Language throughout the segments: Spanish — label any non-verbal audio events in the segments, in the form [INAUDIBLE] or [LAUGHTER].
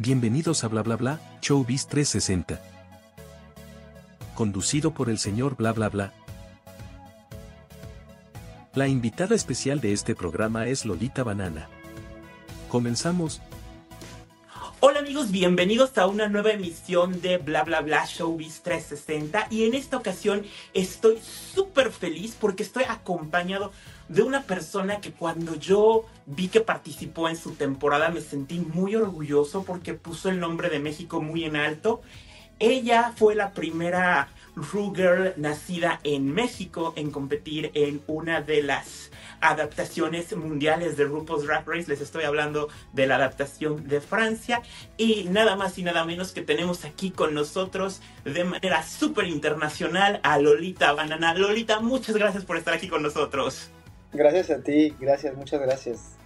Bienvenidos a Bla Bla Bla, Showbiz 360. Conducido por el señor Bla Bla Bla. La invitada especial de este programa es Lolita Banana. Comenzamos. Hola amigos, bienvenidos a una nueva emisión de Bla Bla Bla Showbiz 360 y en esta ocasión estoy súper feliz porque estoy acompañado de una persona que cuando yo vi que participó en su temporada me sentí muy orgulloso porque puso el nombre de México muy en alto. Ella fue la primera Ru Girl nacida en México en competir en una de las adaptaciones mundiales de RuPaul's Drag Race. Les estoy hablando de la adaptación de Francia. Y nada más y nada menos que tenemos aquí con nosotros de manera súper internacional a Lolita Banana. Lolita, muchas gracias por estar aquí con nosotros. Gracias a ti, gracias, muchas gracias.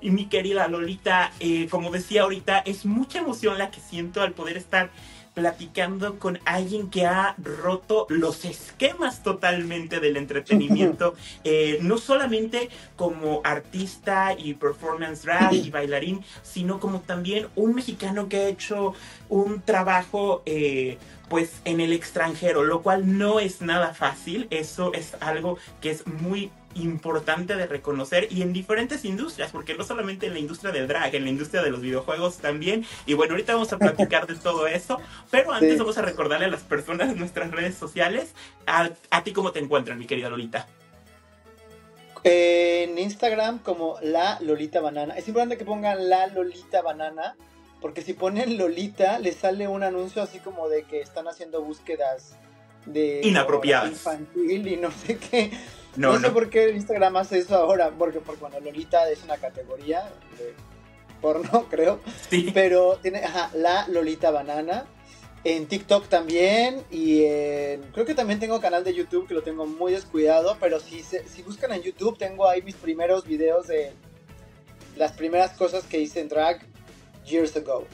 Y mi querida Lolita, eh, como decía ahorita, es mucha emoción la que siento al poder estar platicando con alguien que ha roto los esquemas totalmente del entretenimiento, [LAUGHS] eh, no solamente como artista y performance drag y bailarín, sino como también un mexicano que ha hecho un trabajo eh, pues en el extranjero, lo cual no es nada fácil, eso es algo que es muy importante de reconocer y en diferentes industrias, porque no solamente en la industria del drag, en la industria de los videojuegos también. Y bueno, ahorita vamos a platicar de todo eso, pero antes vamos a recordarle a las personas en nuestras redes sociales, a, ti cómo te encuentran, mi querida Lolita. En Instagram como la Lolita Banana. Es importante que pongan la Lolita Banana, porque si ponen Lolita, les sale un anuncio así como de que están haciendo búsquedas de inapropiadas infantil y no sé qué. No, sé por qué Instagram hace eso ahora, porque, porque bueno, Lolita es una categoría de porno, [LAUGHS] creo. Sí. Pero tiene, ajá, la Lolita Banana. En TikTok también y creo que también tengo canal de YouTube que lo tengo muy descuidado, pero si, si buscan en YouTube tengo ahí mis primeros videos de las primeras cosas que hice en drag years ago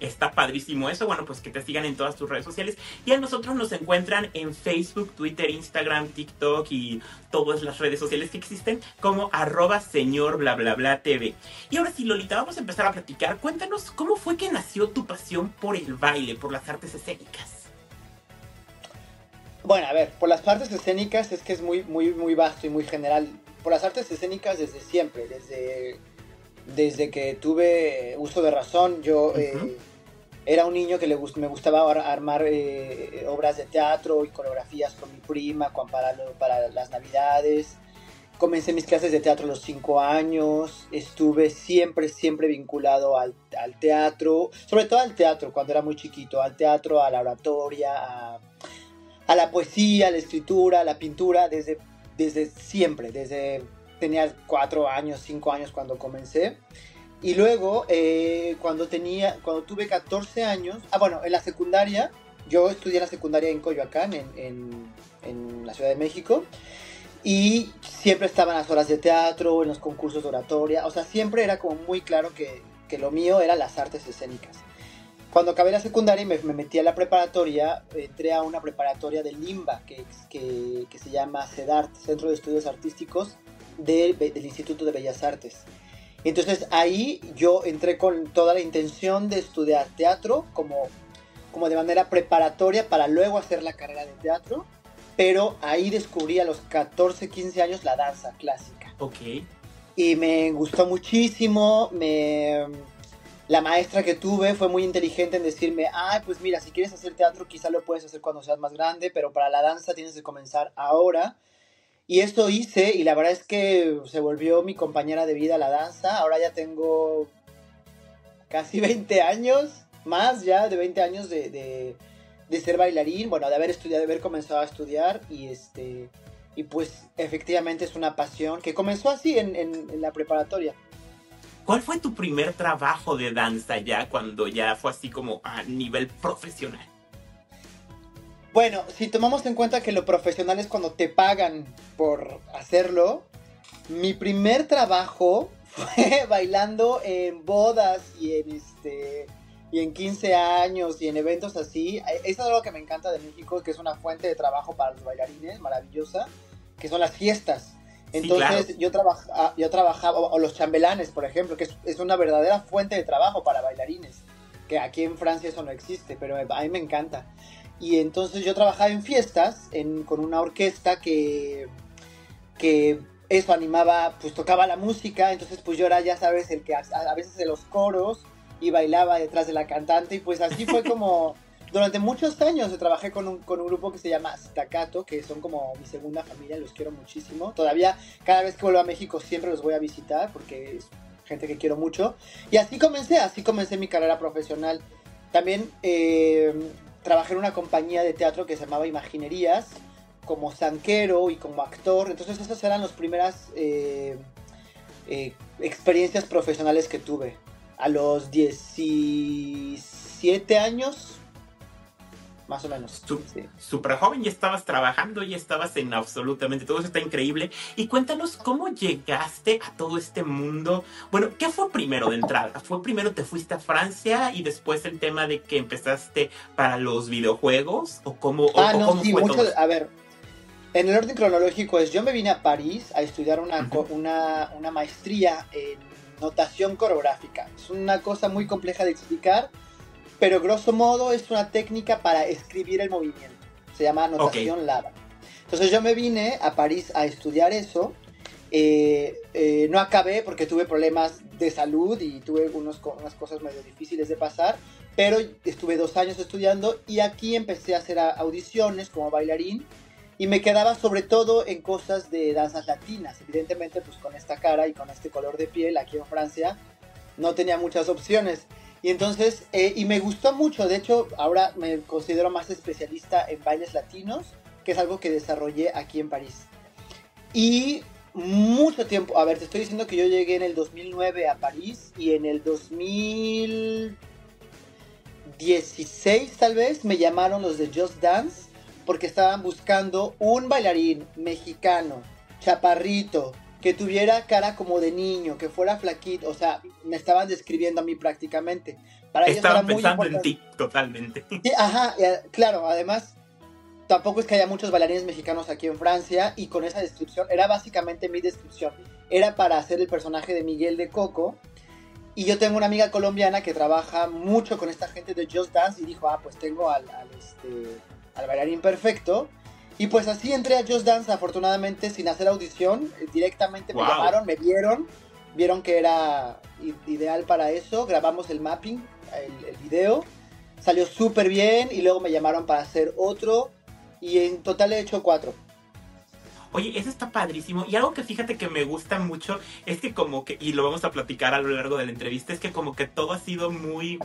está padrísimo eso. Bueno, pues que te sigan en todas tus redes sociales. Y a nosotros nos encuentran en Facebook, Twitter, Instagram, TikTok y todas las redes sociales que existen como arroba señor TV. Y ahora sí, Lolita, vamos a empezar a platicar. Cuéntanos cómo fue que nació tu pasión por el baile, por las artes escénicas. Bueno, a ver, por las artes escénicas es que es muy, muy, muy vasto y muy general. Por las artes escénicas desde siempre, desde, desde que tuve uso de razón, yo era un niño que le me gustaba armar eh, obras de teatro y coreografías con mi prima para, para las navidades. Comencé mis clases de teatro a los cinco años, estuve siempre, siempre vinculado al, teatro, sobre todo al teatro cuando era muy chiquito, al teatro, a la oratoria, a, a la poesía, a la escritura, a la pintura, desde, desde siempre, desde tenía cuatro años, cinco años cuando comencé. Y luego, eh, cuando tenía, cuando tuve 14 años, ah, bueno, en la secundaria, yo estudié en la secundaria en Coyoacán, en, en, la Ciudad de México, y siempre estaba en las horas de teatro, en los concursos de oratoria, o sea, siempre era como muy claro que, que lo mío eran las artes escénicas. Cuando acabé la secundaria y me, metí a la preparatoria, entré a una preparatoria de Limba, que, que, que se llama CEDART, Centro de Estudios Artísticos del Instituto de Bellas Artes. Entonces ahí yo entré con toda la intención de estudiar teatro como, como de manera preparatoria para luego hacer la carrera de teatro, pero ahí descubrí a los 14, 15 años la danza clásica. Ok. Y me gustó muchísimo, me... La maestra que tuve fue muy inteligente en decirme, ay, pues mira, si quieres hacer teatro quizá lo puedes hacer cuando seas más grande, pero para la danza tienes que comenzar ahora y esto hice y la verdad es que se volvió mi compañera de vida la danza. Ahora ya tengo casi [LAUGHS] 20 años, más ya de 20 años de, ser bailarín, bueno, de haber estudiado, de haber comenzado a estudiar y este y pues efectivamente es una pasión que comenzó así en, en la preparatoria. ¿Cuál fue tu primer trabajo de danza ya cuando ya fue así como a nivel profesional? Bueno, si tomamos en cuenta que lo profesional es cuando te pagan por hacerlo, mi primer trabajo [LAUGHS] fue bailando en bodas y en este y en 15 años y en eventos así. Eso es algo que me encanta de México, que es una fuente de trabajo para los bailarines maravillosa, que son las fiestas. Entonces yo, trabajaba, yo trabajaba, o los chambelanes, por ejemplo, que es, una verdadera fuente de trabajo para bailarines, que aquí en Francia eso no existe, pero a mí me encanta. Y entonces yo trabajaba en fiestas con una orquesta que, que eso animaba, pues tocaba la música, entonces pues yo era, ya sabes, el que a, a veces de los coros y bailaba detrás de la cantante y pues así fue [LAUGHS] como... Durante muchos años trabajé con un, con un grupo que se llama Staccato, que son como mi segunda familia, los quiero muchísimo. Todavía, cada vez que vuelvo a México, siempre los voy a visitar porque es gente que quiero mucho. Y así comencé, así comencé mi carrera profesional. También eh, trabajé en una compañía de teatro que se llamaba Imaginerías, como zanquero y como actor. Entonces esas eran las primeras eh, eh, experiencias profesionales que tuve. A los 17 años más o menos. Súper joven, ya estabas trabajando, ya estabas en absolutamente todo, eso está increíble. Y cuéntanos cómo llegaste a todo este mundo. Bueno, ¿qué fue primero de entrada? ¿Fue primero te fuiste a Francia y después el tema de que empezaste para los videojuegos? ¿O cómo, ah, no, sí, mucho, A ver, en el orden cronológico es, yo me vine a París a estudiar una, una, una maestría en notación coreográfica. Es una cosa muy compleja de explicar pero grosso modo es una técnica para escribir el movimiento. Se llama anotación lava. Entonces yo me vine a París a estudiar eso. Eh, eh, no acabé porque tuve problemas de salud y tuve unos, unas cosas medio difíciles de pasar, pero estuve dos años estudiando y aquí empecé a hacer audiciones como bailarín y me quedaba sobre todo en cosas de danzas latinas. Evidentemente, pues con esta cara y con este color de piel aquí en Francia no tenía muchas opciones. Y entonces, eh, y me gustó mucho, de hecho, ahora me considero más especialista en bailes latinos, que es algo que desarrollé aquí en París. Y mucho tiempo, a ver, te estoy diciendo que yo llegué en el 2009 a París y en el 2016 tal vez me llamaron los de Just Dance porque estaban buscando un bailarín mexicano, chaparrito, que tuviera cara como de niño, que fuera flaquito, o sea, me estaban describiendo a mí prácticamente. Para Estaban pensando en ti totalmente. [LAUGHS] ajá, claro, además tampoco es que haya muchos bailarines mexicanos aquí en Francia y con esa descripción era básicamente mi descripción. Era para hacer el personaje de Miguel de Coco y yo tengo una amiga colombiana que trabaja mucho con esta gente de Just Dance y dijo, ah, pues tengo al, al, este, al bailarín perfecto y pues así entré a Just Dance, afortunadamente, sin hacer audición. Eh, directamente me llamaron, me vieron, vieron que era ideal para eso. Grabamos el mapping, el, video. Salió súper bien y luego me llamaron para hacer otro. Y en total he hecho cuatro. Oye, eso está padrísimo. Y algo que fíjate que me gusta mucho es que como que, y lo vamos a platicar a lo largo de la entrevista, es que como que todo ha sido muy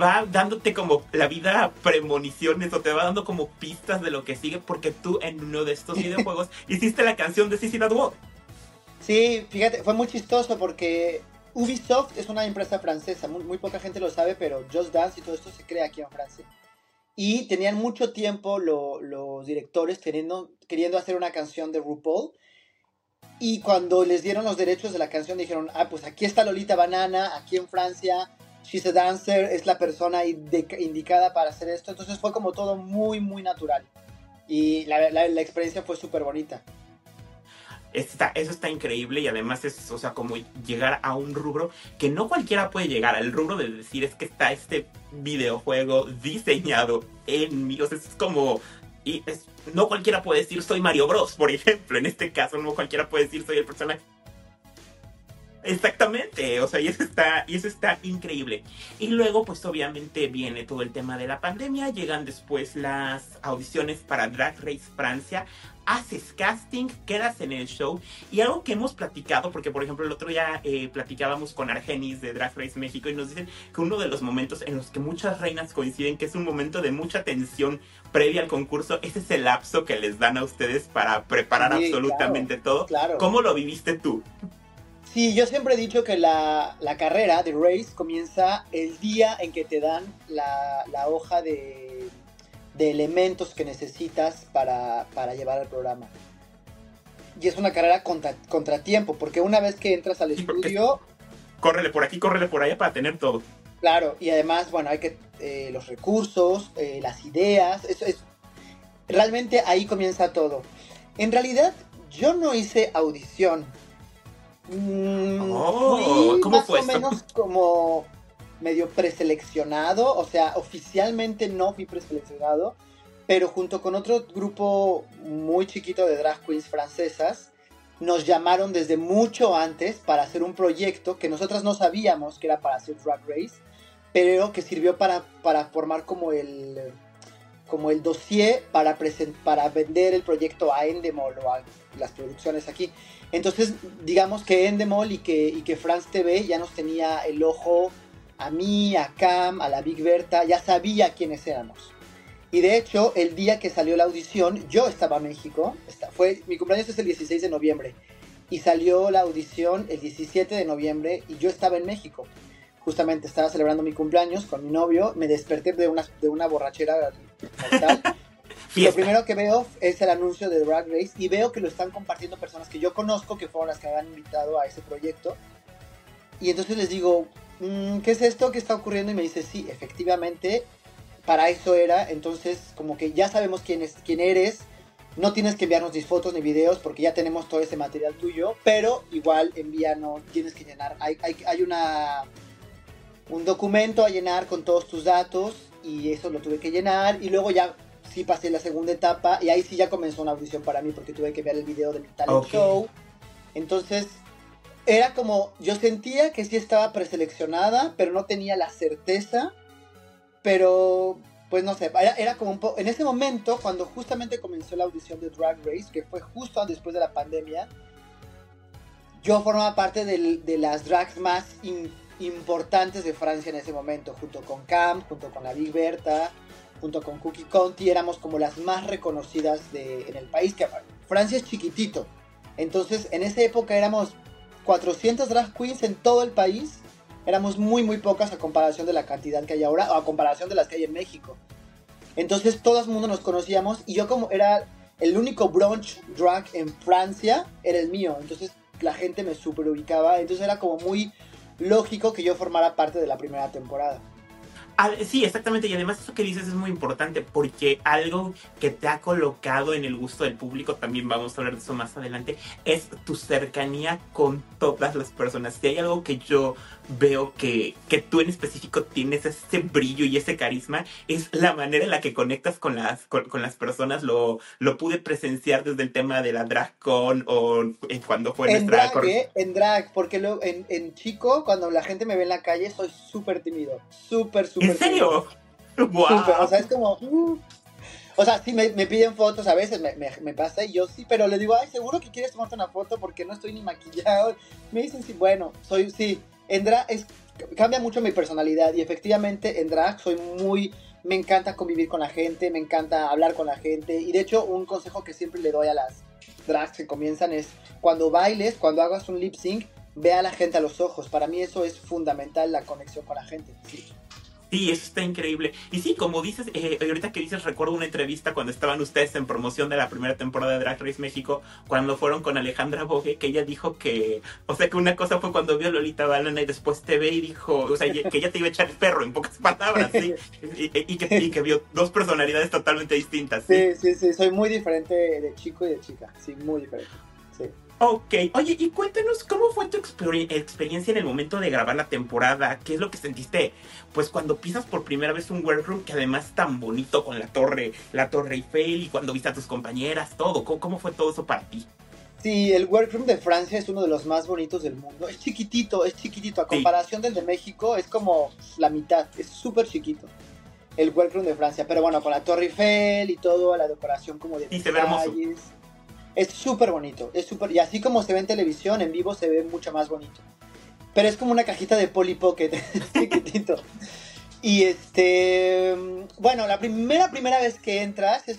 va dándote como la vida premoniciones o te va dando como pistas de lo que sigue porque tú en uno de estos [LAUGHS] videojuegos hiciste la canción de Sissy That Sí, fíjate, fue muy chistoso porque Ubisoft es una empresa francesa, muy, poca gente lo sabe, pero Just Dance y todo esto se crea aquí en Francia. Y tenían mucho tiempo los directores teniendo, queriendo hacer una canción de RuPaul. Y cuando les dieron los derechos de la canción dijeron, ah, pues aquí está Lolita Banana, aquí en Francia, She's a Dancer es la persona indicada para hacer esto. Entonces fue como todo muy, muy natural. Y la, la, experiencia fue súper bonita. Está, eso está increíble y además es, o sea, como llegar a un rubro que no cualquiera puede llegar al rubro de decir es que está este videojuego diseñado en mí. O sea, es como, y no cualquiera puede decir soy Mario Bros, por ejemplo. En este caso, no cualquiera puede decir soy el personaje Exactamente, o sea, y eso está, y eso está increíble. Y luego, pues obviamente viene todo el tema de la pandemia, llegan después las audiciones para Drag Race Francia, haces casting, quedas en el show y algo que hemos platicado, porque por ejemplo el otro día eh, platicábamos con Argenis de Drag Race México y nos dicen que uno de los momentos en los que muchas reinas coinciden que es un momento de mucha tensión previa al concurso, ese es el lapso que les dan a ustedes para preparar absolutamente todo. Claro. ¿Cómo lo viviste tú? Sí, yo siempre he dicho que la, carrera de race comienza el día en que te dan la, hoja de, elementos que necesitas para, llevar el programa. Y es una carrera contra, contratiempo, porque una vez que entras al estudio... Córrele por aquí, córrele por allá para tener todo. Claro, y además, bueno, hay que... Eh, los recursos, eh, las ideas, eso es... Realmente ahí comienza todo. En realidad, yo no hice audición. Mm, oh, ¿cómo más o menos como medio preseleccionado, o sea, oficialmente no fui preseleccionado, pero junto con otro grupo muy chiquito de drag queens francesas, nos llamaron desde mucho antes para hacer un proyecto que nosotras no sabíamos que era para hacer Drag Race, pero que sirvió para, para formar como el, como el dossier para, para vender el proyecto a Endemol o a las producciones aquí. Entonces, digamos que Endemol y que, y que France TV ya nos tenía el ojo a mí, a Cam, a la Big Berta, ya sabía quiénes éramos. Y de hecho, el día que salió la audición, yo estaba en México. Fue, mi cumpleaños es el 16 de noviembre. Y salió la audición el 17 de noviembre y yo estaba en México. Justamente estaba celebrando mi cumpleaños con mi novio. Me desperté de una, de una borrachera. Lo primero que veo es el anuncio de Drag Race y veo que lo están compartiendo personas que yo conozco, que fueron las que me han invitado a ese proyecto. Y entonces les digo, mm, ¿qué es esto que está ocurriendo? Y me dice, sí, efectivamente, para eso era, entonces como que ya sabemos quién, es, quién eres, no tienes que enviarnos ni fotos ni videos porque ya tenemos todo ese material tuyo, pero igual envíanos, tienes que llenar, hay, hay, hay una, un documento a llenar con todos tus datos y eso lo tuve que llenar y luego ya sí pasé la segunda etapa y ahí sí ya comenzó una audición para mí porque tuve que ver el video del talent show. Entonces era como, yo sentía que sí estaba preseleccionada, pero no tenía la certeza pero, pues no sé, era, como un poco... En ese momento, cuando justamente comenzó la audición de Drag Race, que fue justo después de la pandemia, yo formaba parte de las drags más importantes de Francia en ese momento, junto con Cam, junto con la Big Berta, junto con Cookie Conti, éramos como las más reconocidas de, en el país, que Francia es chiquitito. Entonces, en esa época éramos 400 drag queens en todo el país éramos muy, muy pocas a comparación de la cantidad que hay ahora, o a comparación de las que hay en México. Entonces todo el mundo nos conocíamos y yo como era el único brunch drag en Francia, era el mío. Entonces la gente me super ubicaba. Entonces era como muy lógico que yo formara parte de la primera temporada. Sí, exactamente. Y además eso que dices es muy importante porque algo que te ha colocado en el gusto del público, también vamos a hablar de eso más adelante, es tu cercanía con todas las personas. Si hay algo que yo veo que, que tú en específico tienes ese brillo y ese carisma, es la manera en la que conectas con las, con, las personas. Lo, lo pude presenciar desde el tema de la drag con o cuando fue en nuestra... Drag, ¿eh? En drag, porque lo, en, en chico, cuando la gente me ve en la calle, soy súper tímido. Súper, súper ¿En serio? Wow. o sea, es como... Uh. o sea, sí me, me, piden fotos a veces, me, me, me, pasa y yo sí, pero le digo, ay, seguro que quieres tomarte una foto porque no estoy ni maquillado. Me dicen, sí, bueno, soy, sí, en drag es, cambia mucho mi personalidad y efectivamente en drag soy muy, me encanta convivir con la gente, me encanta hablar con la gente y de hecho un consejo que siempre le doy a las drags que comienzan es cuando bailes, cuando hagas un lip sync, ve a la gente a los ojos. Para mí eso es fundamental, la conexión con la gente. Sí. Sí, eso está increíble. Y sí, como dices, eh, ahorita que dices, recuerdo una entrevista cuando estaban ustedes en promoción de la primera temporada de Drag Race México, cuando fueron con Alejandra Bogue, que ella dijo que, o sea, que una cosa fue cuando vio Lolita Balana y después te ve y dijo, o sea, que ella te iba a echar el perro, en pocas palabras, ¿sí? [LAUGHS] Y, que, vio dos personalidades totalmente distintas. ¿sí? sí, sí, sí, soy muy diferente de chico y de chica, sí, muy diferente. Sí. Ok, oye, y cuéntanos cómo fue tu experiencia en el momento de grabar la temporada, qué es lo que sentiste, pues cuando pisas por primera vez un workroom que además es tan bonito con la torre, la torre Eiffel y cuando viste a tus compañeras, todo, ¿cómo, fue todo eso para ti? Sí, el workroom de Francia es uno de los más bonitos del mundo, es chiquitito, es chiquitito, a comparación del de México es como la mitad, es súper chiquito el workroom de Francia, pero bueno, con la torre Eiffel y todo, la decoración como de... Y se ve hermoso es súper bonito, es súper... Y así como se ve en televisión, en vivo se ve mucho más bonito. Pero es como una cajita de Polly Pocket, [LAUGHS] chiquitito. Y este... Bueno, la primera, primera vez que entras es,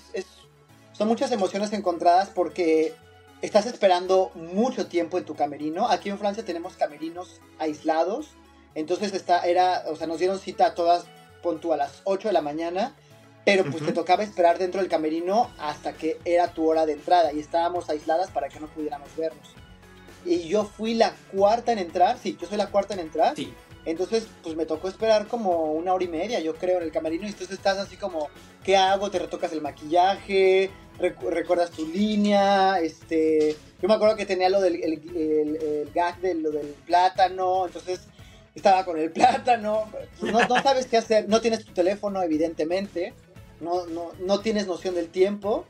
son muchas emociones encontradas porque estás esperando mucho tiempo en tu camerino. Aquí en Francia tenemos camerinos aislados. Entonces está, era, o sea, nos dieron cita a todas, pon a las 8 de la mañana pero pues te tocaba esperar dentro del camerino hasta que era tu hora de entrada y estábamos aisladas para que no pudiéramos vernos. Y yo fui la cuarta en entrar, sí, yo soy la cuarta en entrar. Sí. Entonces, pues me tocó esperar como una hora y media, yo creo, en el camerino. Y entonces estás así como, ¿qué hago? Te retocas el maquillaje, recuerdas tu línea, este, yo me acuerdo que tenía lo del el, gag de lo del plátano, entonces estaba con el [LAUGHS] plátano, pues no, no, sabes qué hacer, no tienes tu teléfono evidentemente, no, no, no tienes noción del tiempo,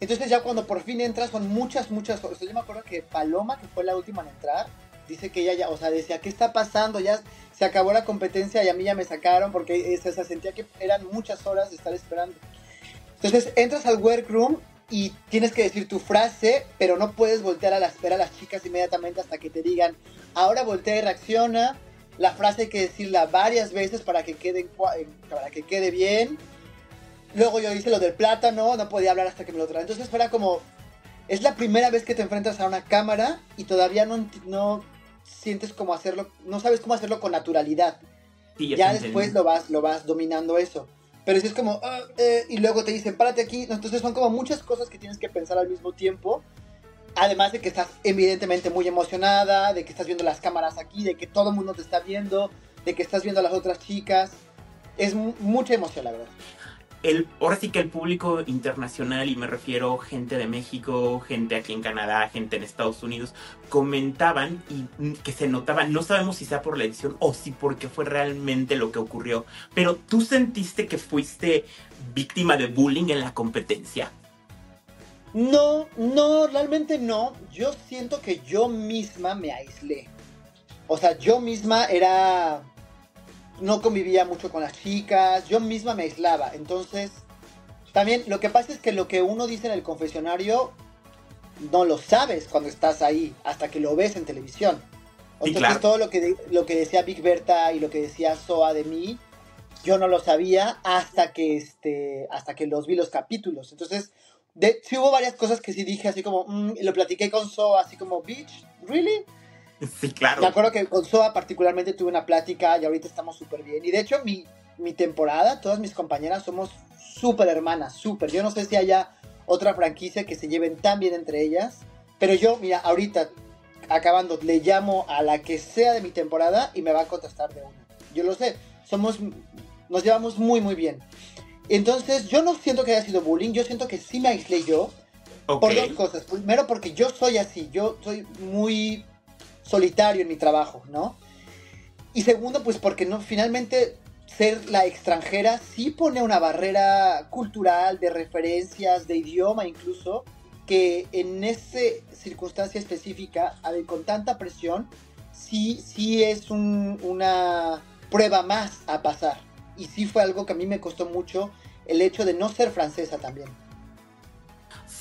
entonces ya cuando por fin entras son muchas, muchas cosas, yo me acuerdo que Paloma, que fue la última en entrar, dice que ella ya, o sea, decía, ¿qué está pasando? Ya se acabó la competencia y a mí ya me sacaron porque se sentía que eran muchas horas de estar esperando. Entonces entras al workroom y tienes que decir tu frase, pero no puedes voltear a, las, ver a las chicas inmediatamente hasta que te digan, ahora voltea y reacciona. La frase hay que decirla varias veces para que quede, para que quede bien. Luego yo hice lo del plátano, no podía hablar hasta que me lo traen. Entonces fuera como, es la primera vez que te enfrentas a una cámara y todavía no, no sientes cómo hacerlo, no sabes cómo hacerlo con naturalidad. ya después lo vas, lo vas dominando eso. Pero si es como, ah, eh", y luego te dicen, párate aquí. Entonces son como muchas cosas que tienes que pensar al mismo tiempo. Además de que estás evidentemente muy emocionada, de que estás viendo las cámaras aquí, de que todo el mundo te está viendo, de que estás viendo a las otras chicas. Es mucha emoción, la verdad el, ahora sí que el público internacional, y me refiero gente de México, gente aquí en Canadá, gente en Estados Unidos, comentaban y que se notaban, no sabemos si sea por la edición o si porque fue realmente lo que ocurrió, pero tú sentiste que fuiste víctima de bullying en la competencia. No, no, realmente no. Yo siento que yo misma me aislé. O sea, yo misma era no convivía mucho con las chicas, yo misma me aislaba. Entonces, también lo que pasa es que lo que uno dice en el confesionario no lo sabes cuando estás ahí, hasta que lo ves en televisión. Entonces, todo lo que, lo que decía Big Berta y lo que decía Soa de mí, yo no lo sabía hasta que, este, hasta que los vi los capítulos. Entonces, de, sí hubo varias cosas que sí dije así como, mm", lo platiqué con Soa así como, bitch, ¿really? [LAUGHS] Sí, claro. Me acuerdo que con Soa particularmente tuve una plática y ahorita estamos súper bien. Y de hecho, mi, mi temporada, todas mis compañeras somos súper hermanas, súper. Yo no sé si haya otra franquicia que se lleven tan bien entre ellas. Pero yo, mira, ahorita, acabando, le llamo a la que sea de mi temporada y me va a contestar de una. Yo lo sé, somos, nos llevamos muy, muy bien. Entonces, yo no siento que haya sido bullying, yo siento que sí me aislé yo. Por dos cosas. Primero, porque yo soy así, yo soy muy solitario en mi trabajo, ¿no? Y segundo, pues porque no, finalmente ser la extranjera sí pone una barrera cultural, de referencias, de idioma incluso, que en esa circunstancia específica, con tanta presión, sí, sí es una prueba más a pasar. Y sí fue algo que a mí me costó mucho el hecho de no ser francesa también.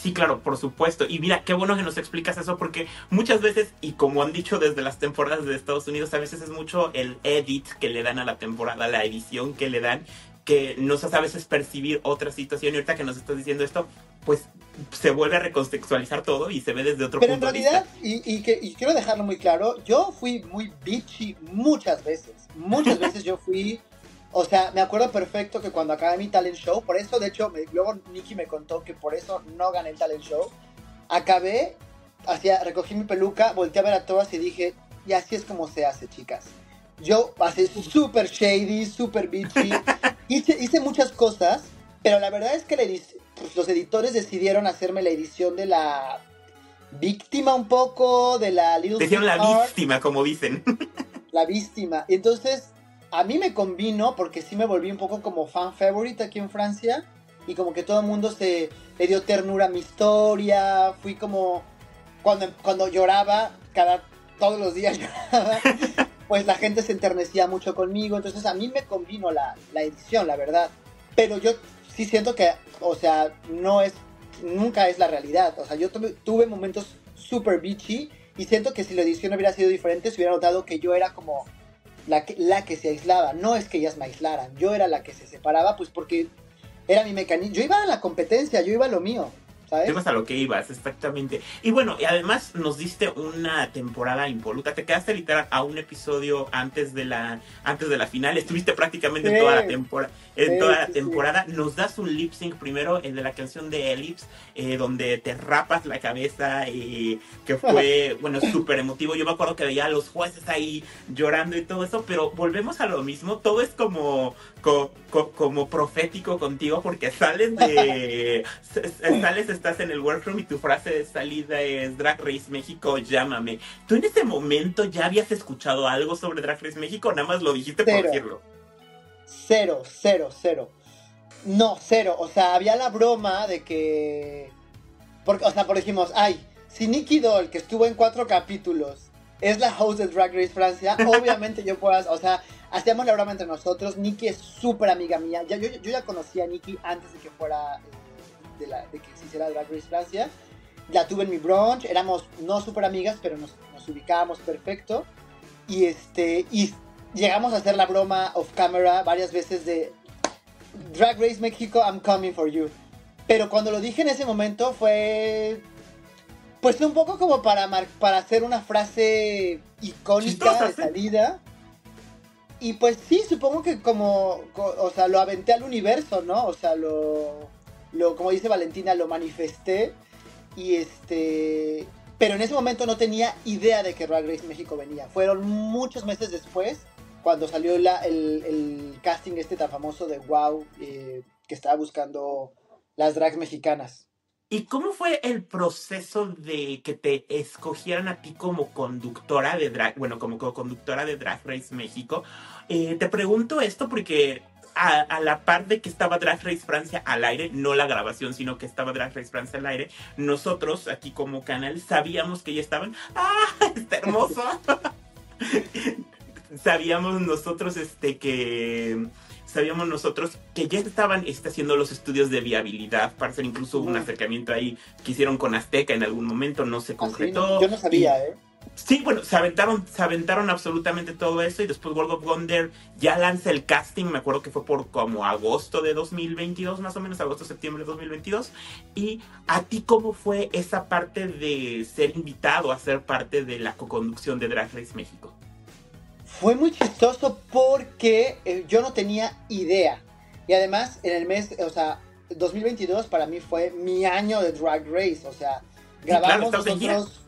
Sí, claro, por supuesto. Y mira, qué bueno que nos explicas eso porque muchas veces, y como han dicho desde las temporadas de Estados Unidos, a veces es mucho el edit que le dan a la temporada, la edición que le dan, que no se a veces percibir otra situación. Y ahorita que nos estás diciendo esto, pues se vuelve a recontextualizar todo y se ve desde otro punto de vista. Y, y, que, y quiero dejarlo muy claro, yo fui muy bitchy muchas veces. Muchas [LAUGHS] veces yo fui o sea, me acuerdo perfecto que cuando acabé mi talent show, por eso, de hecho, luego Nicky me contó que por eso no gané el talent show. Acabé, hacía, recogí mi peluca, volteé a ver a todas y dije, y así es como se hace, chicas. Yo pasé súper shady, súper bitchy, [LAUGHS] hice, hice, muchas cosas, pero la verdad es que pues, los editores decidieron hacerme la edición de la víctima un poco, de la Little Decían la víctima, como dicen. [LAUGHS] La víctima. Entonces, a mí me convino porque sí me volví un poco como fan favorite aquí en Francia y como que todo el mundo se le dio ternura a mi historia, fui como cuando, cuando lloraba, cada todos los días [LAUGHS] lloraba, pues la gente se enternecía mucho conmigo, entonces a mí me convino la, la edición, la verdad, pero yo sí siento que, o sea, no es, nunca es la realidad, o sea, yo tuve, tuve momentos super bitchy y siento que si la edición hubiera sido diferente, se hubiera notado que yo era como la que, la que se aislaba. No es que ellas me aislaran, yo era la que se separaba, pues porque era mi mecanismo. Yo iba a la competencia, yo iba a lo mío. ¿Sabes? A lo que ibas, exactamente. Y bueno, y además nos diste una temporada impoluta. Te quedaste literal a un episodio antes de la, antes de la final. Estuviste prácticamente en toda la temporada. En toda la temporada. Nos das un lip sync primero, el de la canción de Ellipse, eh, donde te rapas la cabeza y que fue, [LAUGHS] bueno, súper emotivo. Yo me acuerdo que veía a los jueces ahí llorando y todo eso, pero volvemos a lo mismo. Todo es como, como, profético contigo porque sales de, [LAUGHS] sales, estás en el workroom y tu frase de salida es Drag Race México, llámame. ¿Tú en ese momento ya habías escuchado algo sobre Drag Race México nada más lo dijiste por decirlo? Cero, cero, cero. No, cero. O sea, había la broma de que... Porque, o sea, por dijimos, ay, si Nicky Doll, que estuvo en cuatro capítulos, es la host de Drag Race Francia, [LAUGHS] obviamente yo puedo, o sea, hacíamos la broma entre nosotros. Nicky es súper amiga mía. Ya, yo, yo, ya conocía a Nicky antes de que fuera, eh, de, la, de, que se hiciera Drag Race Francia. La tuve en mi brunch, éramos no súper amigas, pero nos, nos ubicábamos perfecto. Y este, y llegamos a hacer la broma off camera varias veces de Drag Race México, I'm coming for you. Pero cuando lo dije en ese momento fue pues un poco como para, para hacer una frase icónica de salida. Y pues sí, supongo que como, o sea, lo aventé al universo, ¿no? O sea, lo, lo, como dice Valentina, lo manifesté. Y este, pero en ese momento no tenía idea de que Drag Race México venía. Fueron muchos meses después, cuando salió la, el, casting este tan famoso de Wow, eh, que estaba buscando las drags mexicanas. ¿Y cómo fue el proceso de que te escogieran a ti como conductora de drag, bueno, como conductora de Drag Race México? Eh, te pregunto esto porque a, la par de que estaba Drag Race Francia al aire, no la grabación, sino que estaba Drag Race Francia al aire, nosotros aquí como canal sabíamos que ya estaban. ¡Ah! [LAUGHS] ¡Está hermoso! [LAUGHS] sabíamos nosotros este que sabíamos nosotros que ya estaban este, haciendo los estudios de viabilidad para hacer incluso un acercamiento ahí que hicieron con Azteca en algún momento, no se ah, concretó. yo no sabía, ¿eh? Sí, bueno, se aventaron, se aventaron absolutamente todo eso y después World of Wonder ya lanza el casting, me acuerdo que fue por como agosto de 2022, más o menos, agosto, septiembre de 2022. Y a ti, ¿cómo fue esa parte de ser invitado a ser parte de la co-conducción de Drag Race México? Fue muy chistoso porque eh, yo no tenía idea. Y además, en el mes, o sea, 2022 para mí fue mi año de Drag Race. O sea, grabamos nosotros.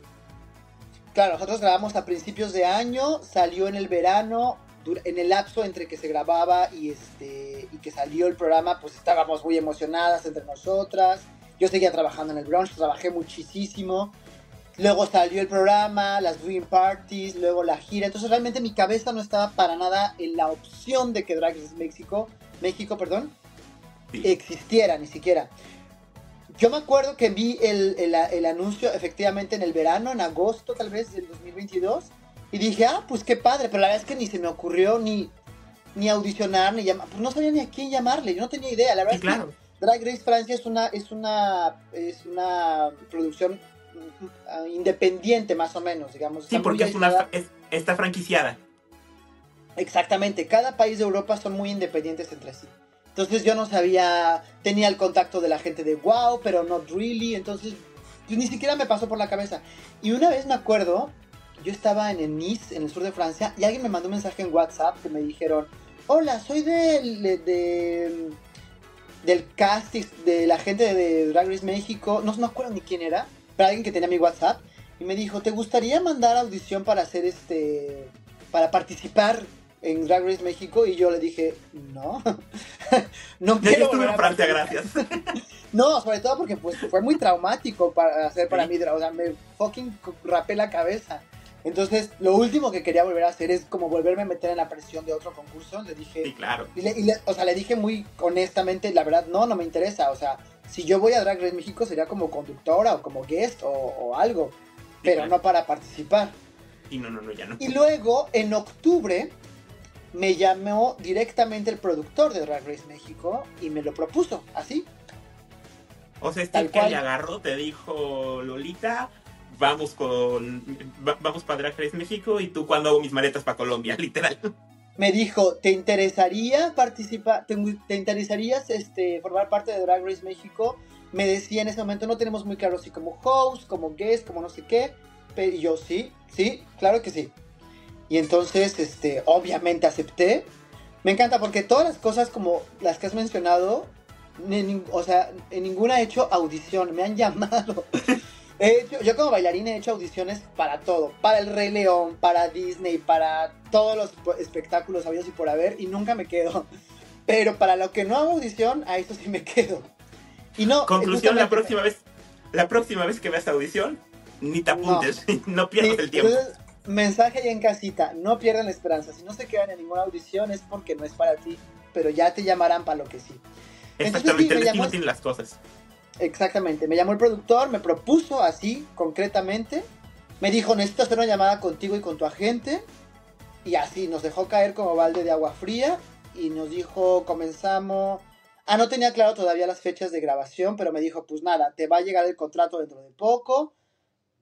Claro, nosotros grabamos a principios de año, salió en el verano, en el lapso entre que se grababa y este y que salió el programa, pues estábamos muy emocionadas entre nosotras. Yo seguía trabajando en el brunch, trabajé muchísimo. Luego salió el programa, las viewing parties, luego la gira. Entonces realmente mi cabeza no estaba para nada en la opción de que Drag Race México, México, perdón, existiera ni siquiera. Yo me acuerdo que vi el, anuncio efectivamente en el verano, en agosto tal vez del 2022, y dije, ah, pues qué padre, pero la verdad es que ni se me ocurrió ni, ni audicionar, ni llamar, pues no sabía ni a quién llamarle, yo no tenía idea, la verdad es que Drag Race Francia es una, es una, es una producción independiente más o menos, digamos. Sí, porque es una, está franquiciada. Exactamente, cada país de Europa son muy independientes entre sí. Entonces yo no sabía, tenía el contacto de la gente de wow, pero not really, entonces pues, ni siquiera me pasó por la cabeza. Y una vez me acuerdo, yo estaba en Nice, en el sur de Francia, y alguien me mandó un mensaje en WhatsApp que me dijeron, hola, soy del, de, del casting de la gente de Drag Race México, no, no acuerdo ni quién era, para alguien que tenía mi WhatsApp y me dijo, ¿te gustaría mandar audición para hacer este, para participar en Drag Race México? Y yo le dije, no, [LAUGHS] no quiero estuve en Francia, gracias. [LAUGHS] no, sobre todo porque pues, fue muy traumático para hacer para mí, o sea, me fucking rapé la cabeza. Entonces, lo último que quería volver a hacer es como volverme a meter en la presión de otro concurso. Le dije, sí, claro. Y o sea, le dije muy honestamente, la verdad, no, no me interesa. O sea, si yo voy a Drag Race México sería como conductora o como guest o, algo, pero no para participar. Y no, no, no, ya no. Y luego, en octubre, me llamó directamente el productor de Drag Race México y me lo propuso, así. O sea, este que le agarró, te dijo, Lolita, vamos con, vamos para Drag Race México y tú cuando hago mis maletas para Colombia, [LAUGHS] literal me dijo, ¿te interesaría participar, te, interesarías este, formar parte de Drag Race México? me decía en ese momento, no tenemos muy claro si como host, como guest, como no sé qué. Pero yo, sí, sí, claro que sí. Y entonces, este, obviamente acepté. Me encanta porque todas las cosas como las que has mencionado, o sea, en ninguna he hecho audición, me han [LAUGHS] llamado. Yo como bailarín he hecho audiciones para todo, para el Rey León, para Disney, para todos los espectáculos habidos y por haber, y nunca me quedo. Pero para lo que no hago audición, a eso sí me quedo. Y no. Conclusión, la próxima vez, la próxima vez que veas audición, ni te apuntes, [LAUGHS] no, pierdas el tiempo. mensaje ya en casita, no pierdan la esperanza. Si no se quedan en ninguna audición es porque no es para ti, pero ya te llamarán para lo que sí. Exactamente, el destino tiene las cosas. Exactamente, me llamó el productor, me propuso así, concretamente. Me dijo, necesito hacer una llamada contigo y con tu agente. Y así, nos dejó caer como balde de agua fría. Y nos dijo, comenzamos... Ah, no tenía claro todavía las fechas de grabación, pero me dijo, pues nada, te va a llegar el contrato dentro de poco.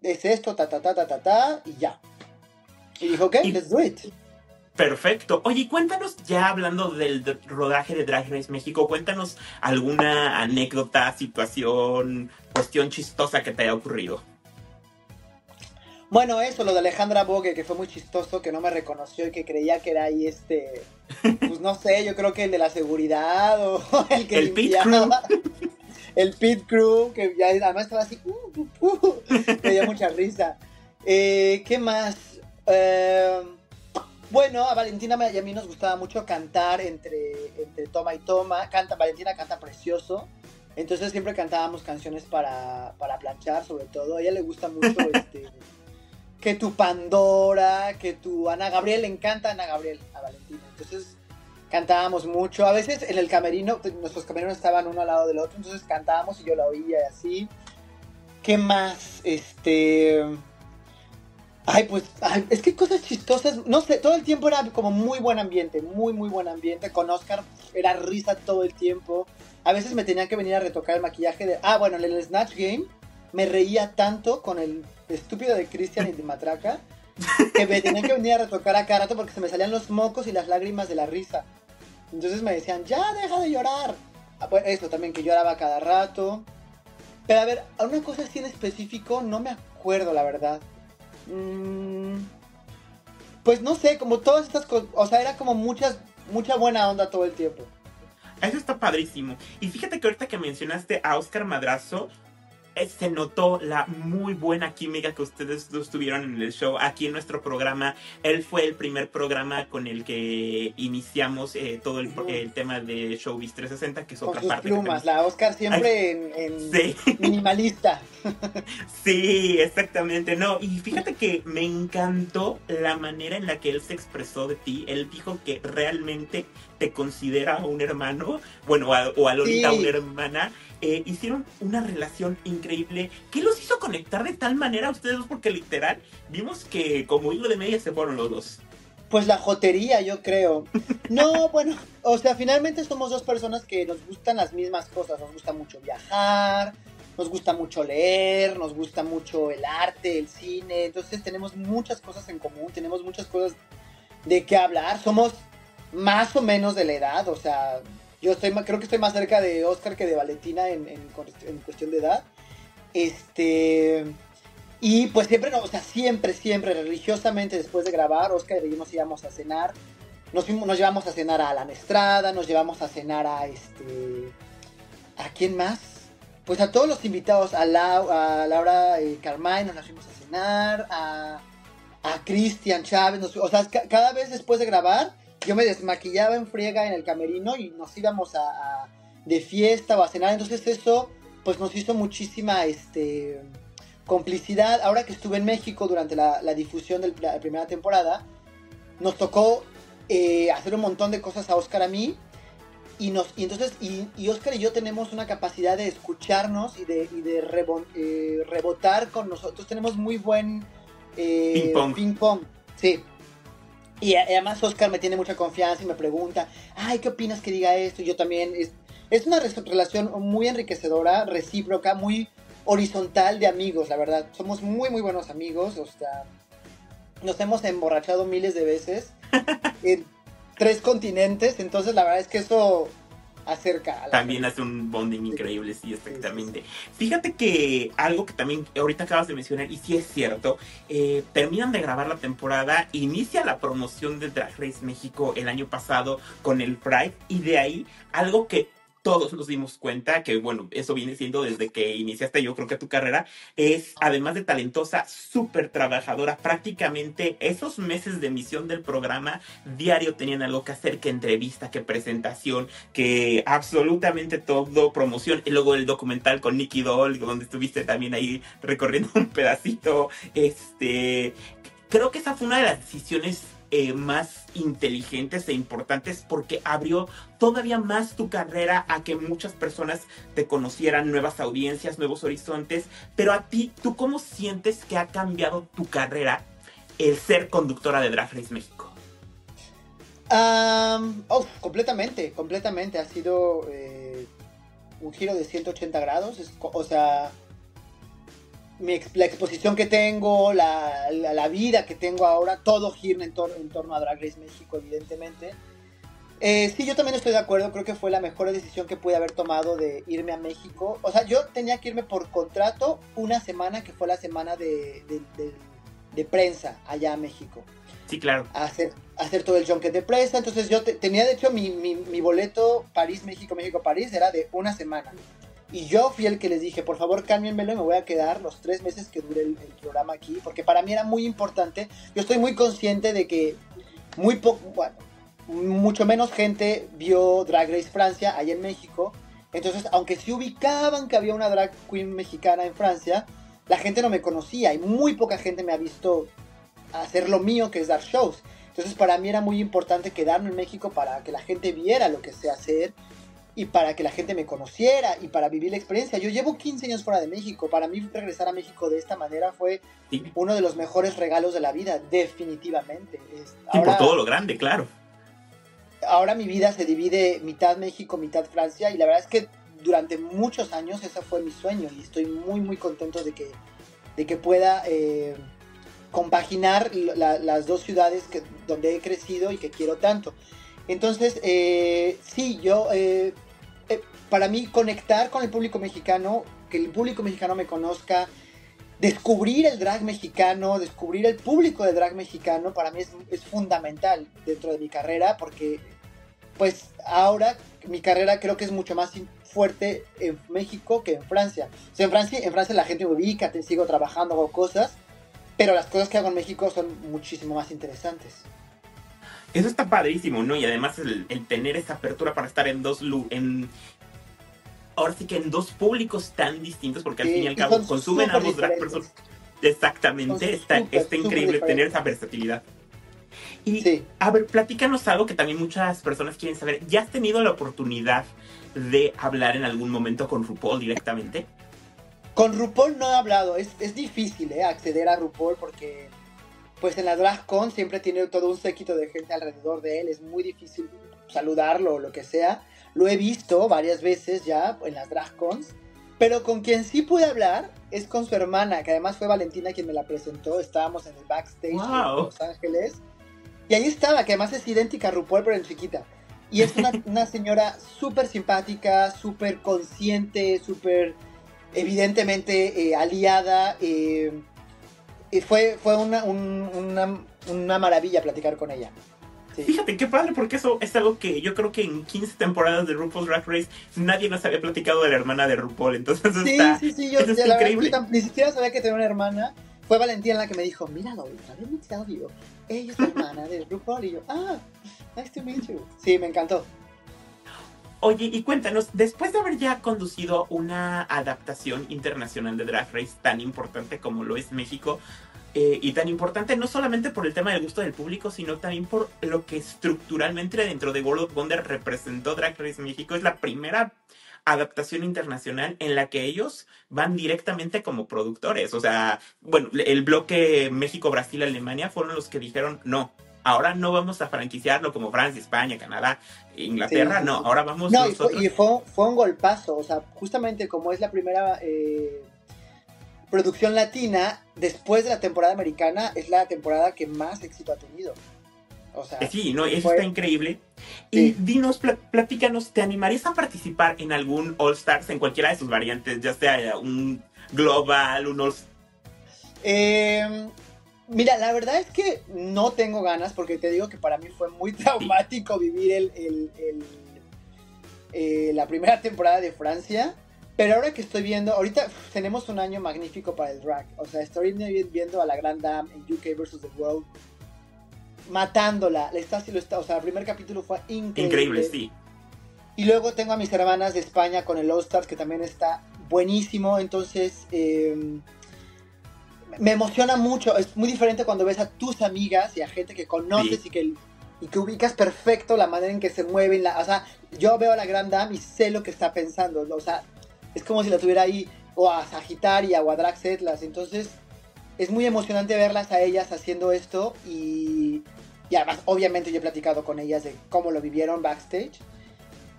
Es esto, ta, ta, ta, ta, ta, ta, y ya. Y dijo, ok, let's do it. Perfecto. Oye, cuéntanos, ya hablando del rodaje de Drag Race México, cuéntanos alguna anécdota, situación, cuestión chistosa que te haya ocurrido. Bueno, eso, lo de Alejandra Bogue, que fue muy chistoso, que no me reconoció y que creía que era ahí este, pues no sé, yo creo que el de la seguridad o [LAUGHS] el que el pit crew. El pit crew, que ya además estaba así, uh, uh, uh, me dio mucha risa. Eh, ¿Qué más? Eh, bueno, a Valentina y a mí nos gustaba mucho cantar entre, entre toma y toma. Canta, Valentina canta precioso. Entonces siempre cantábamos canciones para, planchar, sobre todo. A ella le gusta mucho [LAUGHS] este, que tu Pandora, que tu Ana Gabriel, le encanta Ana Gabriel a Valentina. Entonces cantábamos mucho. A veces en el camerino, nuestros camerinos estaban uno al lado del otro, entonces cantábamos y yo la oía y así. ¿Qué más? Este. Ay, pues, es que cosas chistosas, no sé, todo el tiempo era como muy buen ambiente, muy, muy buen ambiente. Con Oscar era risa todo el tiempo. A veces me tenían que venir a retocar el maquillaje de... Ah, bueno, en el Snatch Game me reía tanto con el estúpido de Christian y de Matraca que me tenían que venir a retocar a cada rato porque se me salían los mocos y las lágrimas de la risa. Entonces me decían, ya, deja de llorar. Ah, eso también, que lloraba cada rato. Pero a ver, a una cosa así en específico no me acuerdo, la verdad. Mm, pues no sé, como todas estas cosas, o sea, era como muchas, mucha buena onda todo el tiempo. Eso está padrísimo. Y fíjate que ahorita que mencionaste a Oscar Madrazo, se notó la muy buena química que ustedes dos tuvieron en el show aquí en nuestro programa. Él fue el primer programa con el que iniciamos eh, todo el, tema de Showbiz 360, que es otra parte. Plumas, la Oscar siempre en, minimalista. [LAUGHS] sí, exactamente. No, y fíjate que me encantó la manera en la que él se expresó de ti. Él dijo que realmente te considera un hermano, bueno, o a Lolita una hermana eh, hicieron una relación increíble. ¿Qué los hizo conectar de tal manera a ustedes dos? Porque literal, vimos que como hilo de media se fueron los dos. Pues la jotería, yo creo. No, [LAUGHS] bueno, o sea, finalmente somos dos personas que nos gustan las mismas cosas. Nos gusta mucho viajar, nos gusta mucho leer, nos gusta mucho el arte, el cine. Entonces tenemos muchas cosas en común, tenemos muchas cosas de qué hablar. Somos más o menos de la edad, o sea, yo estoy, creo que estoy más cerca de Oscar que de Valentina en, cuestión de edad. Este. Y pues siempre, o sea, siempre, siempre, religiosamente después de grabar, Oscar y yo nos íbamos a cenar. Nos, nos llevamos a cenar a la Estrada, nos llevamos a cenar a este. ¿A quién más? Pues a todos los invitados, a, a Laura y Carmine nos las fuimos a cenar, a, a Cristian Chávez, o sea, cada vez después de grabar, yo me desmaquillaba en friega en el camerino y nos íbamos a, de fiesta o a cenar. Entonces eso pues nos hizo muchísima este, complicidad. Ahora que estuve en México durante la, difusión de la primera temporada, nos tocó eh, hacer un montón de cosas a Oscar a mí. Y, nos, y entonces, y, Oscar y yo tenemos una capacidad de escucharnos y de, y de eh, rebotar con nosotros. Tenemos muy buen eh, ping pong. Sí. Y además Oscar me tiene mucha confianza y me pregunta, ay, ¿qué opinas que diga esto? Y yo también, es, es una relación muy enriquecedora, recíproca, muy horizontal de amigos, la verdad. Somos muy, muy buenos amigos, o sea, nos hemos emborrachado miles de veces [LAUGHS] en tres continentes, entonces la verdad es que eso acerca. también hace un bonding increíble, sí, exactamente. Fíjate que algo que también ahorita acabas de mencionar, y sí es cierto, eh, terminan de grabar la temporada, inicia la promoción de Drag Race México el año pasado con el Pride, y de ahí algo que todos nos dimos cuenta que, bueno, eso viene siendo desde que iniciaste yo creo que tu carrera, es además de talentosa, súper trabajadora, prácticamente esos meses de emisión del programa diario tenían algo que hacer, que entrevista, que presentación, que absolutamente todo, promoción, y luego el documental con Nicky Doll, donde estuviste también ahí recorriendo un pedacito, este, creo que esa fue una de las decisiones eh, más inteligentes e importantes porque abrió todavía más tu carrera a que muchas personas te conocieran, nuevas audiencias, nuevos horizontes. Pero a ti, ¿tú cómo sientes que ha cambiado tu carrera el ser conductora de Drag Race México? oh, completamente, completamente. Ha sido eh, un giro de 180 grados. o sea, la exposición que tengo, la, la, vida que tengo ahora, todo gira en, en torno a Drag Race México, evidentemente. Eh, sí, yo también estoy de acuerdo, creo que fue la mejor decisión que pude haber tomado de irme a México. O sea, yo tenía que irme por contrato una semana, que fue la semana de, de, prensa allá a México. Sí, claro. hacer, hacer todo el junket de prensa. Entonces yo tenía, de hecho, mi, mi, mi boleto París-México, México-París era de una semana. Y yo fui el que les dije, por favor, cámbienmelo y me voy a quedar los tres meses que dure el, programa aquí, porque para mí era muy importante. Yo estoy muy consciente de que muy poco, bueno, mucho menos gente vio Drag Race Francia allá en México. Entonces, aunque sí ubicaban que había una drag queen mexicana en Francia, la gente no me conocía y muy poca gente me ha visto hacer lo mío, que es dar shows. Entonces, para mí era muy importante quedarme en México para que la gente viera lo que sé hacer y para que la gente me conociera y para vivir la experiencia. Yo llevo 15 años fuera de México. Para mí regresar a México de esta manera fue uno de los mejores regalos de la vida, definitivamente. y por todo lo grande, claro. Ahora mi vida se divide mitad México, mitad Francia y la verdad es que durante muchos años ese fue mi sueño y estoy muy muy contento de que, de que pueda eh, compaginar las dos ciudades que, donde he crecido y que quiero tanto. Entonces, eh, sí, yo eh, para mí conectar con el público mexicano, que el público mexicano me conozca, descubrir el drag mexicano, descubrir el público de drag mexicano, para mí es, fundamental dentro de mi carrera, porque pues ahora mi carrera creo que es mucho más fuerte en México que en Francia. O sea, en Francia, en Francia la gente me ubica, te sigo trabajando, hago cosas, pero las cosas que hago en México son muchísimo más interesantes. Eso está padrísimo, ¿no? Y además el, tener esa apertura para estar en dos, en, ahora sí que en dos públicos tan distintos, porque al fin y al cabo consumen ambos drag personas. Exactamente, está, está increíble tener esa versatilidad. Y a ver, platícanos algo que también muchas personas quieren saber. ¿Ya has tenido la oportunidad de hablar en algún momento con RuPaul directamente? Con RuPaul no he hablado, es, es difícil ¿eh? acceder a RuPaul porque pues en la DragCon siempre tiene todo un séquito de gente alrededor de él, es muy difícil saludarlo o lo que sea. Lo he visto varias veces ya en las drag cons, pero con quien sí pude hablar es con su hermana, que además fue Valentina quien me la presentó. Estábamos en el backstage en Los Ángeles. Y ahí estaba, que además es idéntica a RuPaul, pero en chiquita. Y es una, [LAUGHS] señora súper simpática, súper consciente, súper evidentemente eh, aliada. Eh, y fue, fue una, una, una maravilla platicar con ella. Fíjate qué padre, porque eso es algo que yo creo que en 15 temporadas de RuPaul's Drag Race nadie nos había platicado de la hermana de RuPaul. Entonces sí, está, sí, sí, yo, increíble. ni siquiera sabía que tenía una hermana. Fue Valentina la que me dijo, mira, let me tell you, ella es la [LAUGHS] hermana de RuPaul. Y yo, ah, nice to meet you. Sí, me encantó. Oye, y cuéntanos, después de haber ya conducido una adaptación internacional de Drag Race tan importante como lo es México, eh, y tan importante no solamente por el tema del gusto del público, sino también por lo que estructuralmente dentro de World of Wonder representó Drag Race México. Es la primera adaptación internacional en la que ellos van directamente como productores. O sea, bueno, el bloque México, Brasil, Alemania fueron los que dijeron no. Ahora no vamos a franquiciarlo como Francia, España, Canadá, Inglaterra, no, ahora vamos no, nosotros. Y fue, fue, un golpazo, o sea, justamente como es la primera eh, producción latina, después de la temporada americana, es la temporada que más éxito ha tenido. O sea, sí, no, eso está increíble. Y dinos, platícanos, ¿te animarías a participar en algún All Stars en cualquiera de sus variantes, ya sea un global, un All eh, Mira, la verdad es que no tengo ganas porque te digo que para mí fue muy traumático vivir el, eh, la primera temporada de Francia. Pero ahora que estoy viendo, ahorita tenemos un año magnífico para el drag. O sea, estoy viendo a la Grand Dame en UK vs. The World matándola. Está, lo está, o sea, el primer capítulo fue increíble. Increíble, sí. Y luego tengo a mis hermanas de España con el All Stars, que también está buenísimo. Entonces, eh, me emociona mucho. Es muy diferente cuando ves a tus amigas y a gente que conoces y, que, y que ubicas perfecto la manera en que se mueven. La, o sea, yo veo a la Grand Dame y sé lo que está pensando. O sea, es como si la tuviera ahí o a Sagitaria o a Draxetlas. Entonces, es muy emocionante verlas a ellas haciendo esto y, y además, obviamente, yo he platicado con ellas de cómo lo vivieron backstage.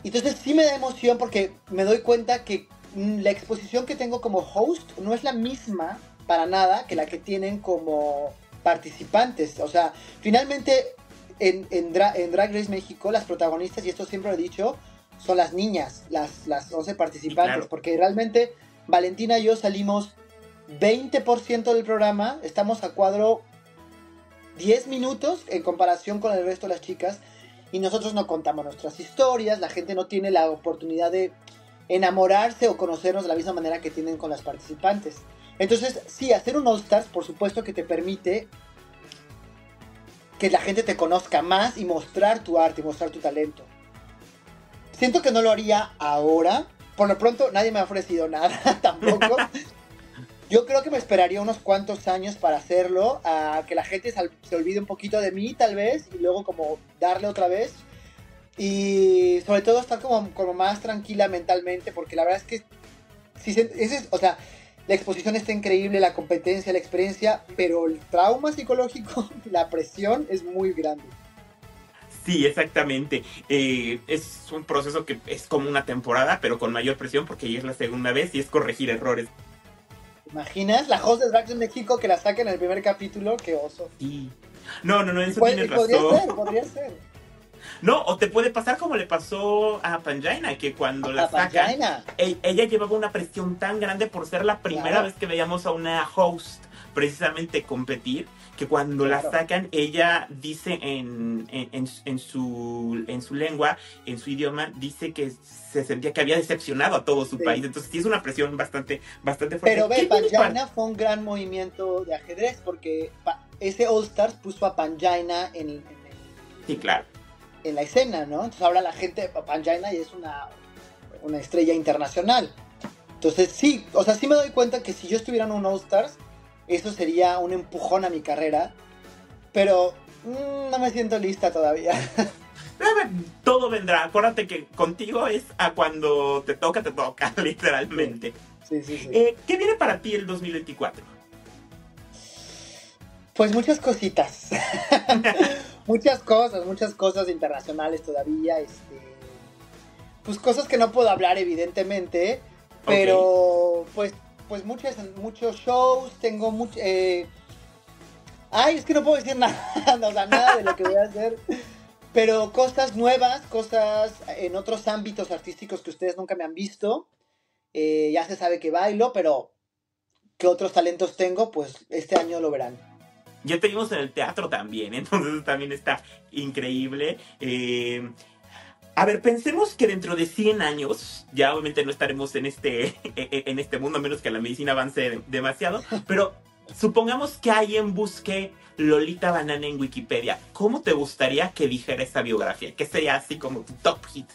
Entonces, sí me da emoción porque me doy cuenta que mm, la exposición que tengo como host no es la misma para nada que la que tienen como participantes. O sea, finalmente en, en, Drag Race México las protagonistas, y esto siempre lo he dicho, son las niñas, las, las 11 participantes, porque realmente Valentina y yo salimos 20% del programa, estamos a cuadro 10 minutos en comparación con el resto de las chicas, y nosotros no contamos nuestras historias, la gente no tiene la oportunidad de enamorarse o conocernos de la misma manera que tienen con las participantes. Entonces, sí, hacer un All Stars, por supuesto que te permite que la gente te conozca más y mostrar tu arte y mostrar tu talento. Siento que no lo haría ahora. Por lo pronto, nadie me ha ofrecido nada [LAUGHS] tampoco. Yo creo que me esperaría unos cuantos años para hacerlo, a que la gente se olvide un poquito de mí, tal vez, y luego como darle otra vez. Y sobre todo estar como, como más tranquila mentalmente, porque la verdad es que, si ese o sea, la exposición está increíble, la competencia, la experiencia, pero el trauma psicológico, [LAUGHS] la presión es muy grande. Sí, exactamente. Eh, es un proceso que es como una temporada, pero con mayor presión porque ya es la segunda vez y es corregir errores. ¿Imaginas? La host de Drag en México que la saquen en el primer capítulo, qué oso. Sí. No, no, no, eso tienes razón. Podría ser, podría ser. No, o te puede pasar como le pasó a Panjaina, que cuando la sacan, e-, ella llevaba una presión tan grande por ser la primera vez que veíamos a una host precisamente competir, que cuando la sacan, ella dice en, en, su, en su lengua, en su idioma, dice que se sentía que había decepcionado a todo su país. Entonces sí es una presión bastante, bastante fuerte. Pero ve, Panjaina fue un gran movimiento de ajedrez porque ese All Stars puso a Panjaina en, en Sí, claro en la escena, ¿no? Entonces ahora la gente, Panjaina y es una, una estrella internacional. Entonces sí, o sea, sí me doy cuenta que si yo estuviera en un All Stars, eso sería un empujón a mi carrera, pero mm, no me siento lista todavía. [LAUGHS] Todo vendrá, acuérdate que contigo es a cuando te toca, te toca, [LAUGHS] literalmente. Sí, sí, sí. Eh, ¿Qué viene para ti el 2024? Pues muchas cositas. [LAUGHS] muchas cosas, muchas cosas internacionales todavía. Este, pues cosas que no puedo hablar, evidentemente. Pero pues, pues muchos, muchos shows. Tengo mucho. Eh, ay, es que no puedo decir [LAUGHS] nada. nada de lo que voy a hacer. Pero cosas nuevas, cosas en otros ámbitos artísticos que ustedes nunca me han visto. Eh, ya se sabe que bailo, pero qué otros talentos tengo, pues este año lo verán. Ya te vimos en el teatro también, [LAUGHS] entonces también está increíble. Eh, a ver, pensemos que dentro de 100 años, ya obviamente no estaremos en este, [LAUGHS] en este mundo, a menos que la medicina avance demasiado, pero supongamos que alguien busque Lolita Banana en Wikipedia. ¿Cómo te gustaría que dijera esa biografía? ¿Qué sería así como tu top hit?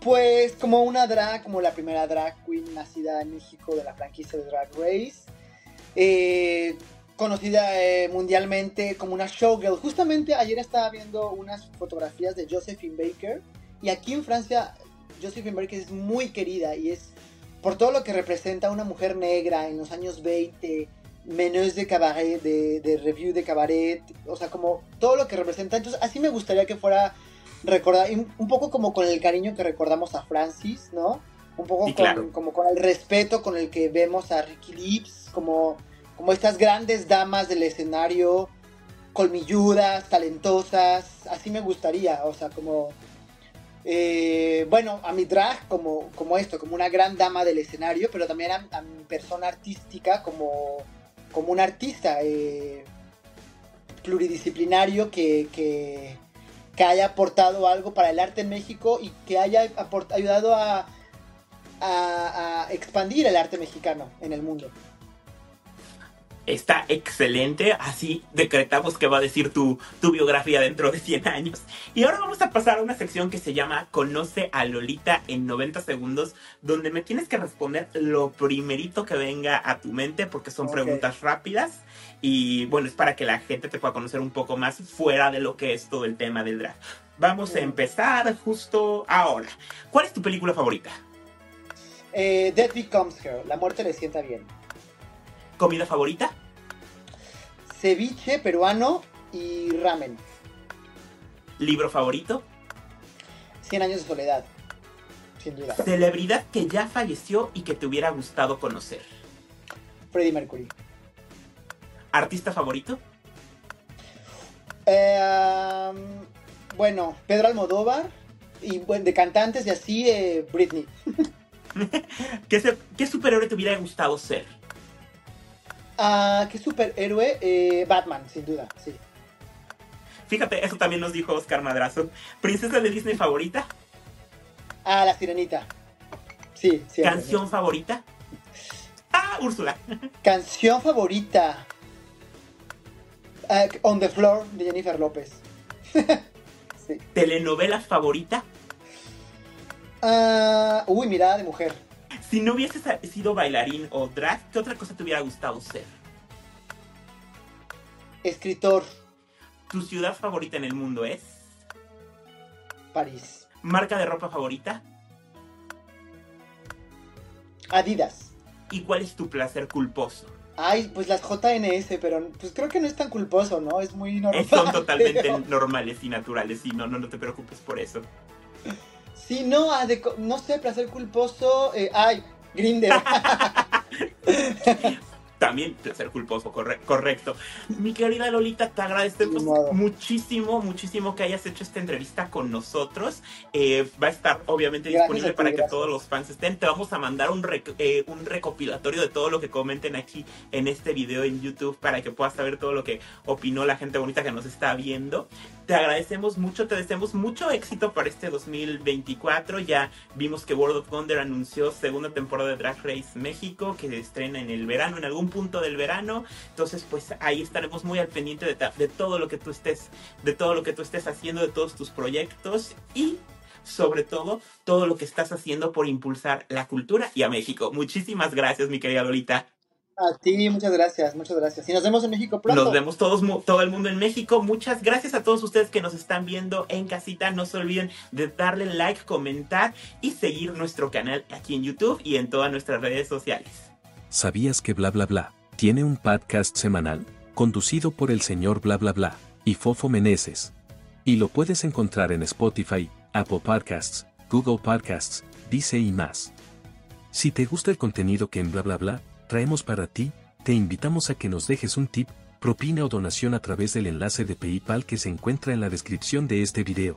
Pues como una drag, como la primera drag queen nacida en México de la franquicia de Drag Race. Eh, conocida eh, mundialmente como una showgirl. Justamente ayer estaba viendo unas fotografías de Josephine Baker y aquí en Francia Josephine Baker es muy querida y es por todo lo que representa una mujer negra en los años 20, menús de cabaret, de, review de cabaret, o sea, como todo lo que representa. Entonces así me gustaría que fuera recordar, un poco como con el cariño que recordamos a Francis, ¿no? Un poco como con el respeto con el que vemos a Ricky Lips, como como estas grandes damas del escenario colmilludas, talentosas, así me gustaría, o sea, como, eh, bueno, a mi drag como, como esto, como una gran dama del escenario, pero también a, mi persona artística como, como un artista eh, pluridisciplinario que, que, haya aportado algo para el arte en México y que haya ayudado a expandir el arte mexicano en el mundo está excelente. Así decretamos que va a decir tu, tu, biografía dentro de 100 años. Y ahora vamos a pasar a una sección que se llama Conoce a Lolita en 90 segundos, donde me tienes que responder lo primerito que venga a tu mente, porque son preguntas rápidas. Y bueno, es para que la gente te pueda conocer un poco más fuera de lo que es todo el tema del drag. Vamos a empezar justo ahora. ¿Cuál es tu película favorita? Eh, Death Becomes Her. La muerte le sienta bien. ¿Comida favorita? Ceviche peruano y ramen. ¿Libro favorito? Cien años de soledad. Sin duda. Celebridad que ya falleció y que te hubiera gustado conocer. Freddie Mercury. ¿Artista favorito? Eh, bueno, Pedro Almodóvar. Y bueno, de cantantes y así, eh, Britney. [LAUGHS] [LAUGHS] ¿Qué, ¿Qué superhéroe te hubiera gustado ser? Ah, ¿qué superhéroe? Eh, Batman, sin duda, sí. Fíjate, eso también nos dijo Oscar Madrazo. ¿Princesa de Disney favorita? Ah, la sirenita. Sí, sí. ¿Canción favorita? Ah, Úrsula. [LAUGHS] Canción favorita. Ah, On the Floor de Jennifer López. [LAUGHS] sí. ¿Telenovela favorita? Ah, uy, mirada de mujer. Si no hubieses sido bailarín o drag, ¿qué otra cosa te hubiera gustado ser? Escritor. ¿Tu ciudad favorita en el mundo es? París. ¿Marca de ropa favorita? Adidas. ¿Y cuál es tu placer culposo? Ay, pues las JNS, pero pues creo que no es tan culposo, ¿no? Es muy normal. Son totalmente [LAUGHS] normales y naturales, y no, no, no te preocupes por eso. Sí, no, ah, no sé, placer culposo. Eh, ay, Grinder. [LAUGHS] También placer culposo, correcto. Mi querida Lolita, te agradecemos muchísimo, muchísimo que hayas hecho esta entrevista con nosotros. Eh, va a estar obviamente disponible para que todos los fans estén. Te vamos a mandar un, eh, un recopilatorio de todo lo que comenten aquí en este video en YouTube para que puedas saber todo lo que opinó la gente bonita que nos está viendo. Te agradecemos mucho, te deseamos mucho éxito para este 2024. Ya vimos que World of Wonder anunció segunda temporada de Drag Race México que estrena en el verano, en algún punto del verano. Entonces, pues ahí estaremos muy al pendiente de, de todo lo que tú estés, de todo lo que tú estés haciendo, de todos tus proyectos y sobre todo todo lo que estás haciendo por impulsar la cultura y a México. Muchísimas gracias, mi querida Lolita. A ti, muchas gracias, muchas gracias. Y nos vemos en México pronto. Nos vemos todos, todo el mundo en México. Muchas gracias a todos ustedes que nos están viendo en casita. No se olviden de darle like, comentar y seguir nuestro canal aquí en YouTube y en todas nuestras redes sociales. ¿Sabías que bla bla bla tiene un podcast semanal conducido por el señor bla bla bla y Fofo Meneses? Y lo puedes encontrar en Spotify, Apple Podcasts, Google Podcasts, Dice y más. Si te gusta el contenido que en bla bla bla traemos para ti, te invitamos a que nos dejes un tip, propina o donación a través del enlace de PayPal que se encuentra en la descripción de este video.